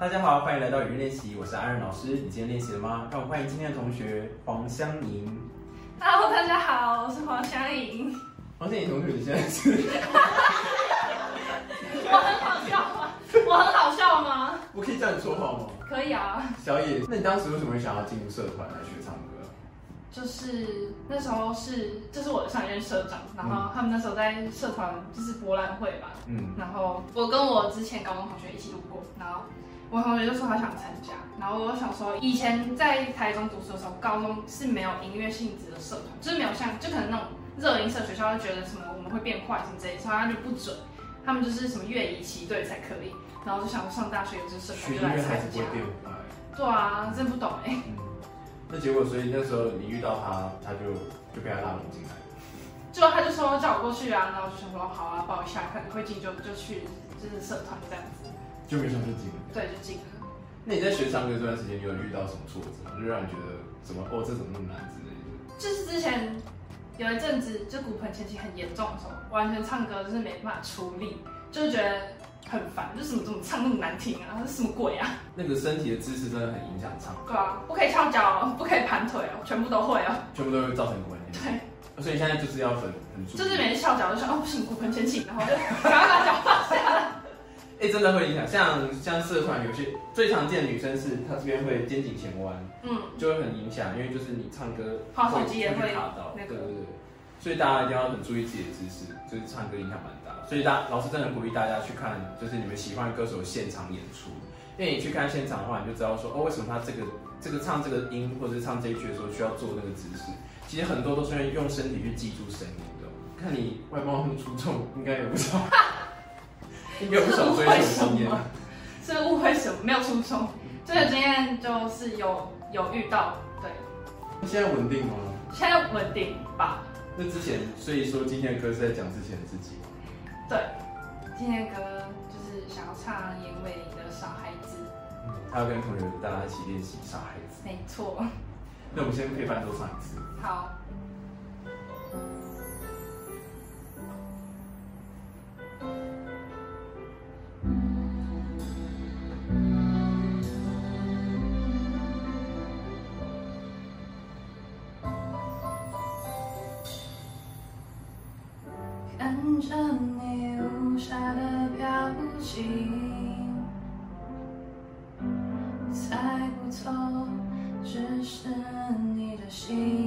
大家好，欢迎来到语音练习，我是安仁老师。你今天练习了吗？让我们欢迎今天的同学黄香莹。Hello，大家好，我是黄香莹。黄香莹同学，你现在是？我很好笑吗？我很好笑吗？我可以叫你说话吗？可以啊，小野。那你当时为什么会想要进入社团来学唱歌？就是那时候是，这是我的上一任社长，然后他们那时候在社团就是博览会吧，嗯，然后我跟我之前高中同学一起路过，然后我同学就说他想参加，然后我想说，以前在台中读书的时候，高中是没有音乐性质的社团，就是没有像就可能那种热音社学校会觉得什么我们会变坏什么之类的，所以他就不准，他们就是什么乐仪旗队才可以，然后就想说上大学有这社团就来参加不会。对啊，真不懂哎、嗯，那结果所以那时候你遇到他，他就就被他拉拢进来。就他就说叫我过去啊，然后我就想说好啊，报一下，看会进就就去就是社团这样子，就没想就进了。对，就进了。那你在学唱歌这段时间，你有遇到什么挫折吗？就让你觉得怎么哦，这怎么那么难之类的？就是之前有一阵子，就骨盆前倾很严重的时候，完全唱歌就是没办法出力，就是觉得很烦，就怎么怎么唱那么难听啊，这什么鬼啊？那个身体的姿势真的很影响唱歌，对啊，不可以翘脚哦，不可以盘腿哦，全部都会哦。全部都会造成骨盆前倾。对，所以现在就是要很很注意。就是每次翘脚就想哦不行，骨盆前倾，然后就赶快把脚。哎、真的会影响。像像社团有些最常见的女生是她这边会肩颈前弯，嗯，就会很影响，因为就是你唱歌滑手机也会去卡到，那个对对对。所以大家一定要很注意自己的姿势，就是唱歌影响蛮大。所以大老师真的很鼓励大家去看，就是你们喜欢歌手现场演出，因为你去看现场的话，你就知道说哦，为什么他这个这个唱这个音或者是唱这一句的时候需要做那个姿势。其实很多都是用身体去记住声音的。看你外貌那么出众，应该有不少，有不少追求经验。是误会什么？没有出错，这个经验就是有有遇到，对，现在稳定吗？现在稳定吧。那之前，所以说今天的歌是在讲之前的自己吗？对，今天的歌就是想要唱严伟的《傻孩子嗯，他要跟同学大家一起练习《傻孩子》。》，没错。那我们先配伴奏唱一次。好。看着你无暇的表情，猜不透，只是你的心。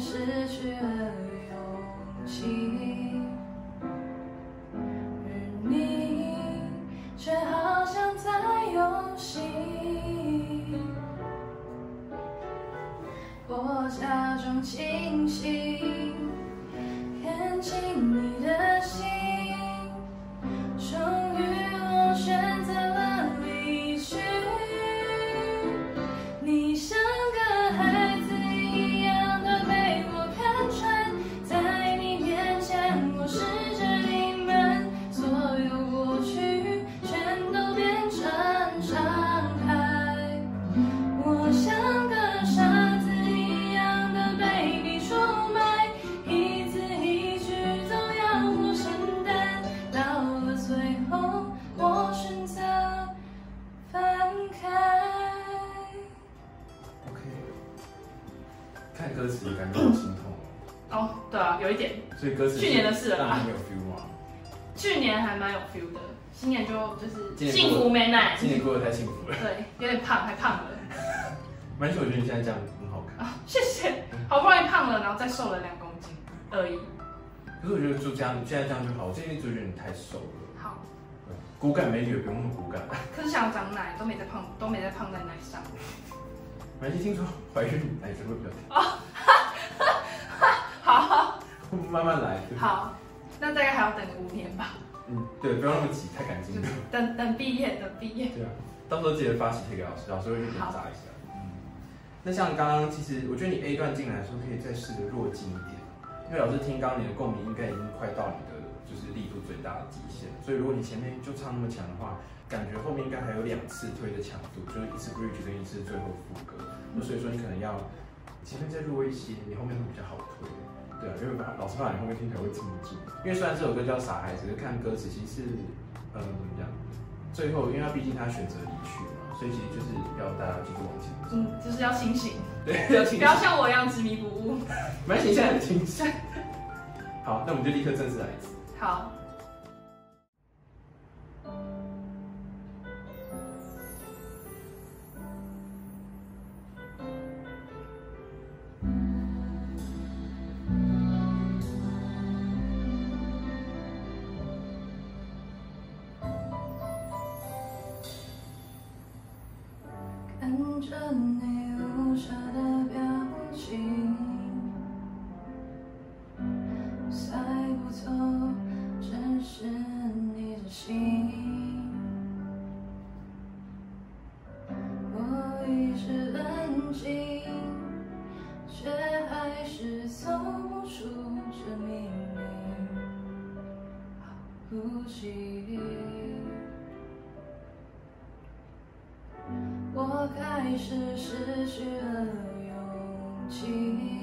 失去了勇气，而你却好像在游戏。我假装清醒，词也感觉好心痛哦。哦，对啊，有一点，所以歌词去年的事了吧？去年还蛮有 feel 的，新年就就是幸福美满，今年过得太幸福了。对，有点胖，还胖了蛮喜我觉得你现在这样很好看。啊，谢谢，好不容易胖了，然后再瘦了两公斤而已。可是我觉得就这样，现在这样就好。我最近就觉得你太瘦了，好，骨感美女也不用那么骨感。可是想长奶都没在胖，都没在胖在奶上。蛮听说怀孕奶就会比较好甜，慢慢来。好，那大概还要等五年吧，嗯，对，不要那么急，太赶劲了。等等毕业，等毕业。对啊，到时候记得发喜帖给老师，老师会去检查一下。嗯，那像刚刚，其实我觉得你 A 段进来的时候，可以再试着弱进一点，因为老师听刚刚你的共鸣应该已经快到你的就是力度最大的极限。所以如果你前面就唱那么强的话，感觉后面应该还有两次推的强度，就是一次 bridge 跟一次最后副歌。那所以说你可能要前面再弱一些，你后面会比较好推。对啊，因为老师怕你后面听起来会撑不住。因为虽然这首歌叫傻孩子，看歌词其实是，呃，怎么讲？最后，因为他毕竟他选择离去嘛，所以其实就是要大家继续往前走。嗯，就是要清醒，对，要清醒。不要像我一样执迷不悟。蛮形象很清醒。好，那我们就立刻正式来一次。好。着你无暇的表情，猜不透真是你的心。我一直安静，却还是走不出这秘密，好不及。是失去了勇气，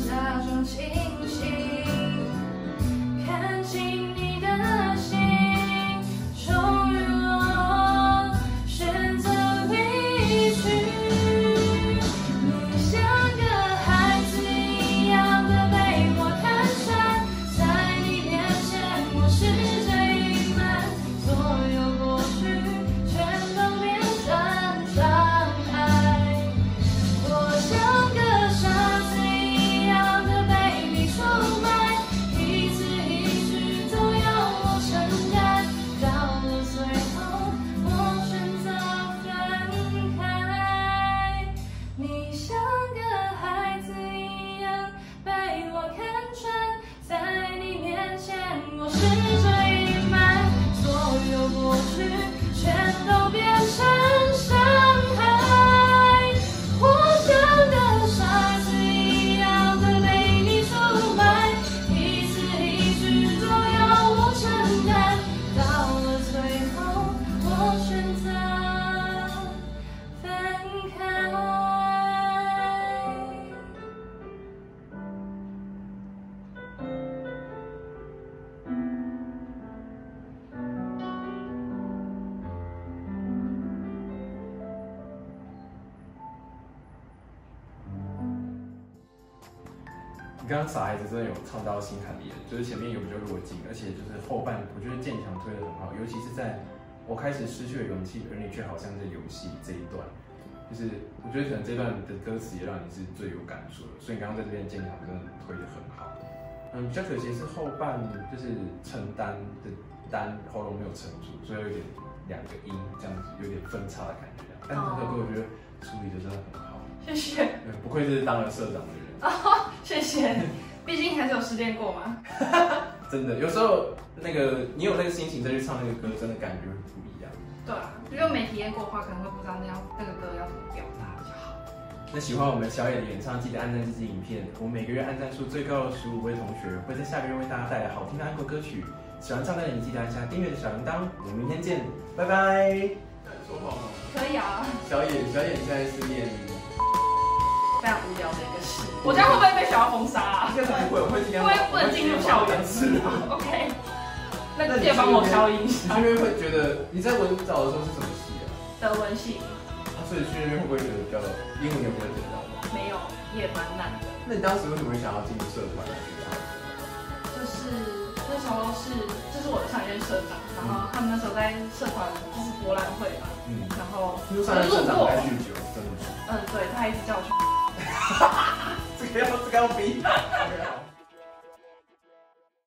我假你刚刚傻孩子真的有唱到心坎里了，就是前面有比较弱劲，而且就是后半，我觉得建强推的很好，尤其是在我开始失去了勇气，而你却好像在游戏这一段，就是我觉得可能这段的歌词也让你是最有感触的，所以你刚刚在这边建强真的推的很好。嗯，比较可惜是后半就是承担的担喉咙没有撑住，所以有点两个音这样子有点分叉的感觉。但是这首歌我觉得处理的真的很好，谢谢对不愧是当了社长的人。哦，谢谢，毕竟还是有失恋过嘛。真的，有时候那个你有那个心情再去唱那个歌，真的感觉会不一样。对啊，如果没体验过的话，可能会不知道那要那个歌要怎么表达比较好。那喜欢我们小野的演唱，记得按赞这支影片。我们每个月按赞数最高的十五位同学，会在下个月为大家带来好听的爱国歌曲。喜欢唱歌的你记得按下订阅的小铃铛。我们明天见，拜拜。说话吗？可以啊，小野，小野现在是念，非常无聊的一个事。我这样会不会被学校封杀啊？应该是不会，我会尽量因为不能进入校园是啊。OK，那你也帮我消音一你下去那边会觉得你在文藻的时候是什么系啊？德文系啊所以去那边会不会觉得比较英文也不会觉得？没有，也蛮难的。那你当时为什么会想要进入社团？就是那时候是，就是我的上一任社长，然后他们那时候在社团就是博览会嘛，嗯，然后听说上任社长在酗酒，真的吗？嗯，对他一直叫我去。这个要这个要逼。OK，好